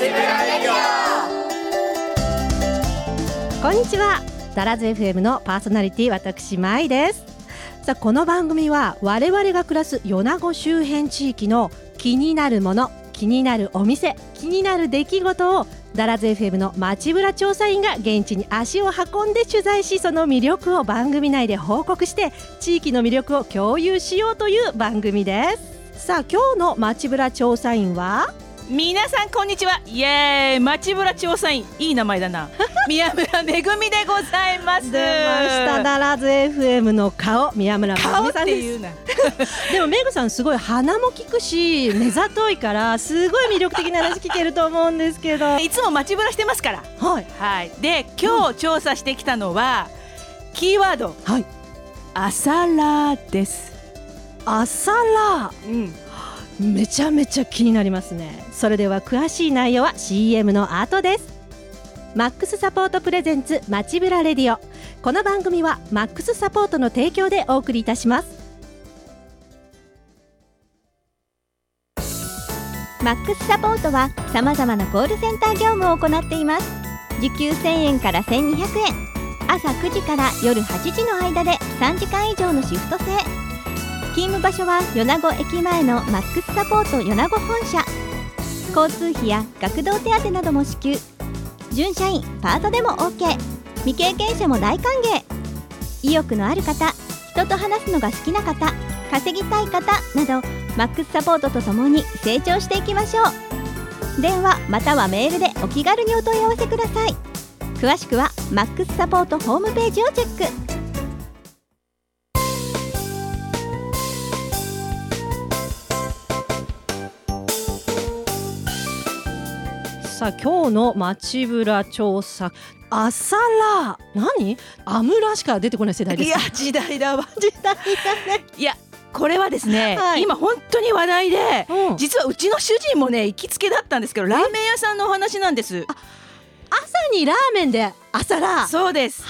ゼブラレディこんにちは。ダラズ FM のパーソナリティ私まいです。さあこの番組は我々が暮らす米子周辺地域の気になるもの気になるお店気になる出来事をダラズ FM の街ぶら調査員が現地に足を運んで取材しその魅力を番組内で報告して地域の魅力を共有しようという番組です。さあ今日の街ぶら調査員は皆さんこんにちは。イエーイ。街ぶら調査員いい名前だな。宮村めぐみでございます。出ました。ダラズ FM の顔。宮村めぐみさんです。でもメグさんすごい鼻も利くし目ざといからすごい魅力的な話聞けると思うんですけど。は いいつも街ぶらしてますから。はい。で今日調査してきたのは、キーワード。はい。朝ラーです。朝ラうんめちゃめちゃ気になりますね。それでは詳しい内容は CM の後です。マックスサポートプレゼンツ街ぶらレディオ。この番組はマックスサポートの提供でお送りいたします。マックスサポートはさまざまなコールセンター業務を行っています。時給1000円から1200円。朝9時から夜8時の間で3時間以上のシフト制。勤務場所は米子駅前のマックスサポート米子本社。交通費や学童手当なども支給。準社員パートでも OK 未経験者も大歓迎。意欲のある方人と話すのが好きな方稼ぎたい方などマックスサポートとともに成長していきましょう。電話またはメールでお気軽にお問い合わせください。詳しくはマックスサポートホームページをチェック。さあ今日の街ぶら調査。朝ラ何？アムラしか出てこない世代ですいや時代だわ。時代だね。いやこれはですね、はい。今本当に話題でうん。実はうちの主人もね行きつけだったんですけどラーメン屋さんのお話なんです。朝にラーメンで朝ラそうです。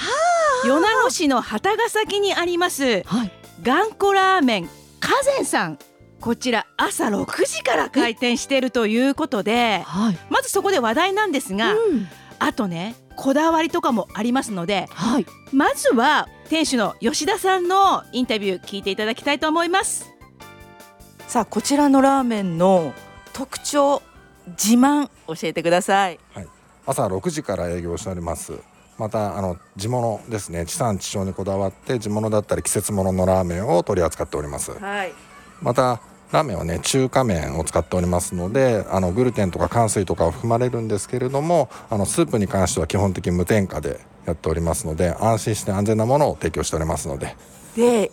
米子市の旗ヶ崎にありますはい。頑固ラーメンカゼンさんこちら朝6時から開店しているということではい。まずそこで話題なんですが、うん。あとねこだわりとかもありますのではい。まずは店主の吉田さんのインタビュー聞いていただきたいと思います。さあこちらのラーメンの特徴自慢教えてください。朝6時から営業しております。またあの地物ですね。地産地消にこだわって地物だったり季節物のラーメンを取り扱っております。はい。またラーメンはね中華麺を使っておりますのであのグルテンとか乾水とかを含まれるんですけれどもあのスープに関しては基本的に無添加でやっておりますので安心して安全なものを提供しておりますので。で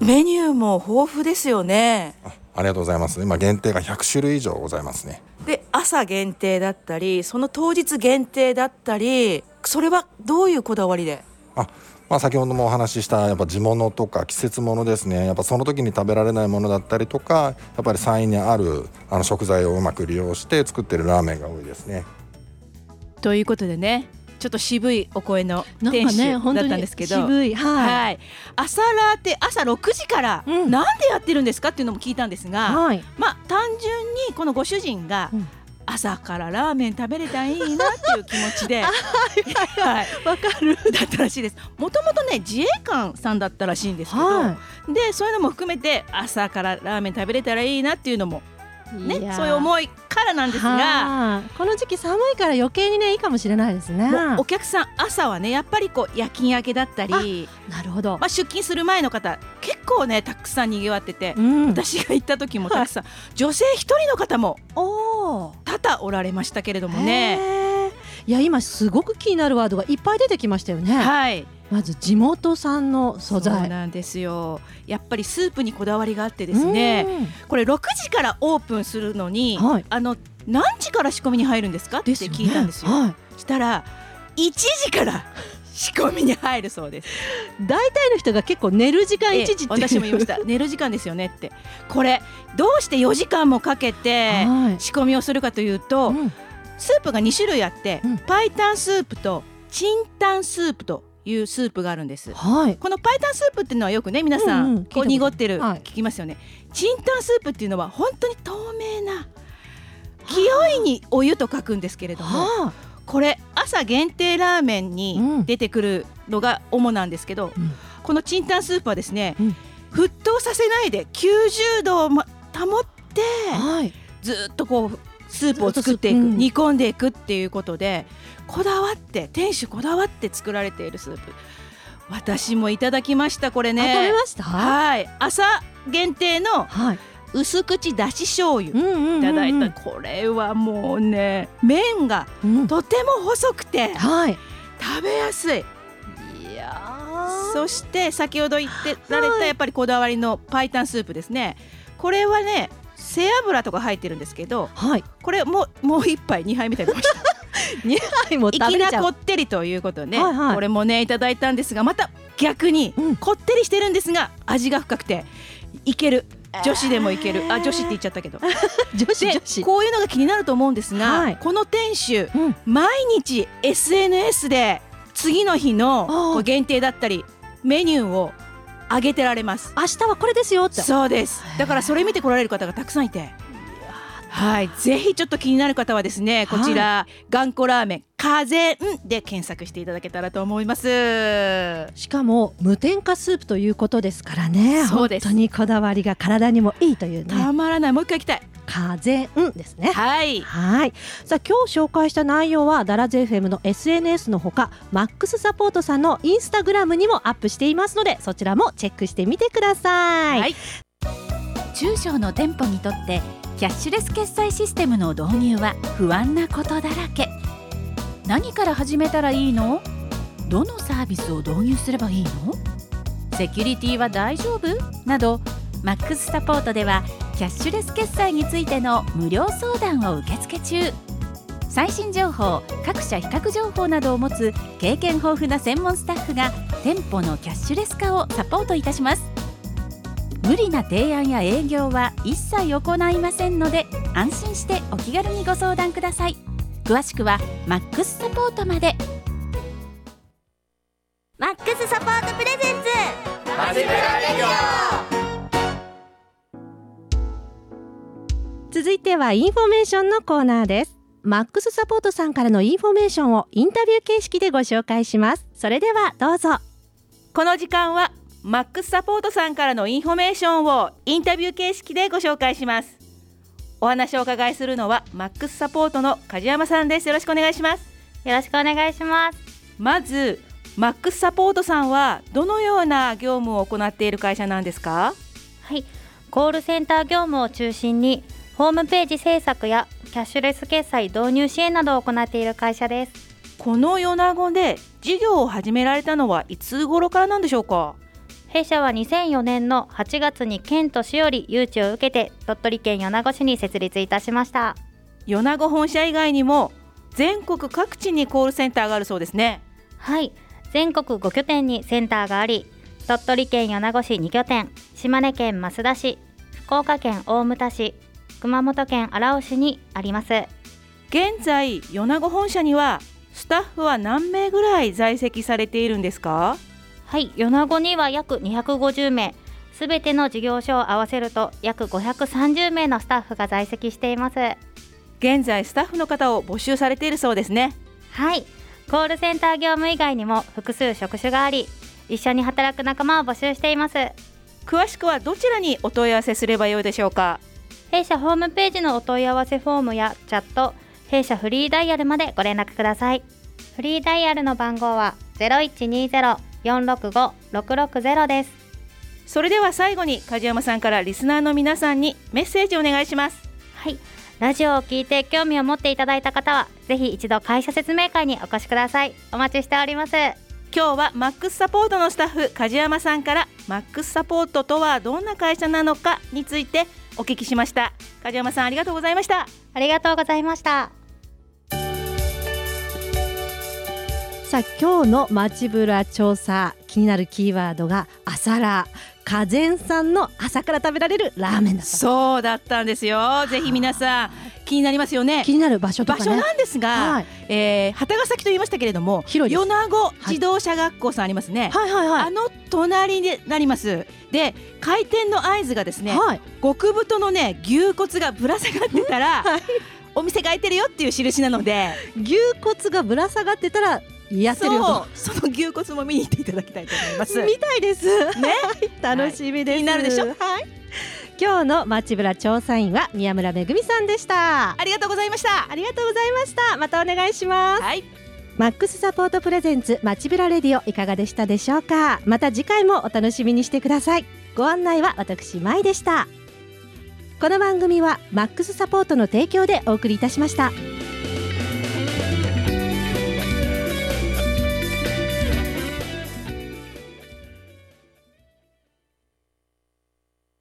メニューも豊富ですよね。あありがとうございます。今限定が100種類以上ございますね。で朝限定だったりその当日限定だったりそれはどういうこだわりで？あまあ、先ほどもお話ししたやっぱ地物とか季節物ですね。やっぱその時に食べられないものだったりとかやっぱり山陰にあるあの食材をうまく利用して作ってるラーメンが多いですね。ということでねちょっと渋いお声のなんか店主だったんですけど、渋いはい、はい、朝ラーって朝6時からうん。なんでやってるんですかっていうのも聞いたんですが、はい。まあ単純にこのご主人がうん朝からラーメン食べれたらいいなっていう気持ちで、はい、わかる。だったらしいです。もともとね自衛官さんだったらしいんですけど、はでそういうのも含めて朝からラーメン食べれたらいいなっていうのもいねそういう思いからなんですが。はあ。この時期寒いから余計にねいいかもしれないですね。お客さん朝はねやっぱりこう夜勤明けだったりなるほど、まあ、出勤する前の方結構ねたくさんにぎわってて、うん。私が行った時もたくさん、女性一人の方も多々おられましたけれどもね。いや今すごく気になるワードがいっぱい出てきましたよね、はい、まず地元産の素材。なんですよ。やっぱりスープにこだわりがあってですねうん。これ6時からオープンするのに、はい。あの何時から仕込みに入るんですか？って聞いたんですよ。はい。したら1時から仕込みに入るそうです。大体の人が結構寝る時間ええ1時っていう。私も言いました。寝る時間ですよねって。これどうして4時間もかけてはい。仕込みをするかというと、うん。スープが2種類あって、うん。パイタンスープとチンタンスープというスープがあるんです。はい。このパイタンスープっていうのはよくね皆さん、うんうん。こう濁ってる、はい。聞きますよね。チンタンスープっていうのは本当に透明な清いにお湯と書くんですけれども、はあ。これ朝限定ラーメンに出てくるのが主なんですけど、うん。このチンタンスープはですね、うん。沸騰させないで90度をま保ってはい。ずっとこうスープを作っていく、煮込んでいくっていうことでこだわって店主こだわって作られているスープ。私もいただきましたこれあ食べねました？はい。朝限定のはい。薄口だし醤油うんうんうんうん。いただいた。これはもうね麺がうん。とても細くてはい。食べやすい。いやそして先ほど言ってられはい。たやっぱりこだわりのパイタンスープですね。これはね背脂とか入ってるんですけどはい。これもうもう一杯二杯みたいにな二杯も食べちゃう。粋なこってりということでね、はいはい。これもねいただいたんですがまた逆にうん。こってりしてるんですが味が深くていける。女子でもいける。あ女子って言っちゃったけど。女子で女子。こういうのが気になると思うんですが、はい。この店主うん。毎日 SNS で次の日あの限定だったりメニューを上げてられます。明日はこれですよって。そうです。だからそれ見て来られる方がたくさんいて。はい。ぜひちょっと気になる方はですねこちら、頑固ラーメン風で検索していただけたらと思います。しかも無添加スープということですからね。そうです。本当にこだわりが体にもいいというね。たまらない。もう一回行きたい。風ですね。はい。はい。さあ今日紹介した内容はダラゼ FM の SNS のほかマックスサポートさんのインスタグラムにもアップしていますのでそちらもチェックしてみてください、はい。中小の店舗にとってキャッシュレス決済システムの導入は不安なことだらけ何から始めたらいいの？どのサービスを導入すればいいの？セキュリティは大丈夫？などマックスサポートではキャッシュレス決済についての無料相談を受付中。最新情報各社比較情報などを持つ経験豊富な専門スタッフが店舗のキャッシュレス化をサポートいたします。無理な提案や営業は一切行いませんので安心してお気軽にご相談ください。詳しくはマックスサポートまで。マックスサポートプレゼンツ。続いてはインフォメーションのコーナーです。マックスサポートさんからのインフォメーションをインタビュー形式でご紹介します。それではどうぞ。この時間はマックスサポートさんからのインフォメーションをインタビュー形式でご紹介しますお話をお伺いするのはマックスサポートの梶山さんです。よろしくお願いします。よろしくお願いします。まずマックスサポートさんはどのような業務を行っている会社なんですか？はい、コールセンター業務を中心にホームページ制作やキャッシュレス決済導入支援などを行っている会社です。この米子で事業を始められたのはいつ頃からなんでしょうか？弊社は2004年の8月に県と市より誘致を受けて鳥取県米子市に設立いたしました。米子本社以外にも全国各地にコールセンターがあるそうですねはい、全国5拠点にセンターがあり、鳥取県米子市2拠点、島根県益田市、福岡県大牟田市、熊本県荒尾市にあります。現在米子本社にはスタッフは何名ぐらい在籍されているんですか？はい、米子には約250名、すべての事業所を合わせると約530名のスタッフが在籍しています。現在スタッフの方を募集されているそうですねはい、コールセンター業務以外にも複数職種があり、一緒に働く仲間を募集しています。詳しくはどちらにお問い合わせすればよいでしょうか？弊社ホームページのお問い合わせフォームやチャット、弊社フリーダイヤルまでご連絡ください。フリーダイヤルの番号は0120-465-660です。それでは最後に梶山さんからリスナーの皆さんにメッセージをお願いしますはい、ラジオを聞いて興味を持っていただいた方は、ぜひ一度会社説明会にお越しください。お待ちしております。今日はマックスサポートのスタッフ梶山さんからマックスサポートとはどんな会社なのかについてお聞きしました梶山さんありがとうございましたありがとうございました。さあ今日の街ブラ調査気になるキーワードが朝ラー。家前さんの朝から食べられるラーメンだった。そうだったんですよ。ぜひ皆さん気になりますよね。気になる場所と場かね。所なんですが、はい。えー旗ヶ崎と言いましたけれども広いです。米子自動車学校さんありますね、はいはいはい。あの隣になります。で開店の合図がですね、はい。極太のね牛骨がぶら下がってたら、はい。お店が開いてるよっていう印なので。牛骨がぶら下がってたらやってるよと。その牛骨も見に行っていただきたいと思います。みたいです。ね。楽しみです、気になるでしょ？はい。今日の街ぶら調査員は宮村めぐみさんでした。ありがとうございました。ありがとうございました。またお願いします。はい。マックスサポートプレゼンツ街ぶらレディオいかがでしたでしょうか？また次回もお楽しみにしてください。ご案内は私まいでした。この番組はマックスサポートの提供でお送りいたしました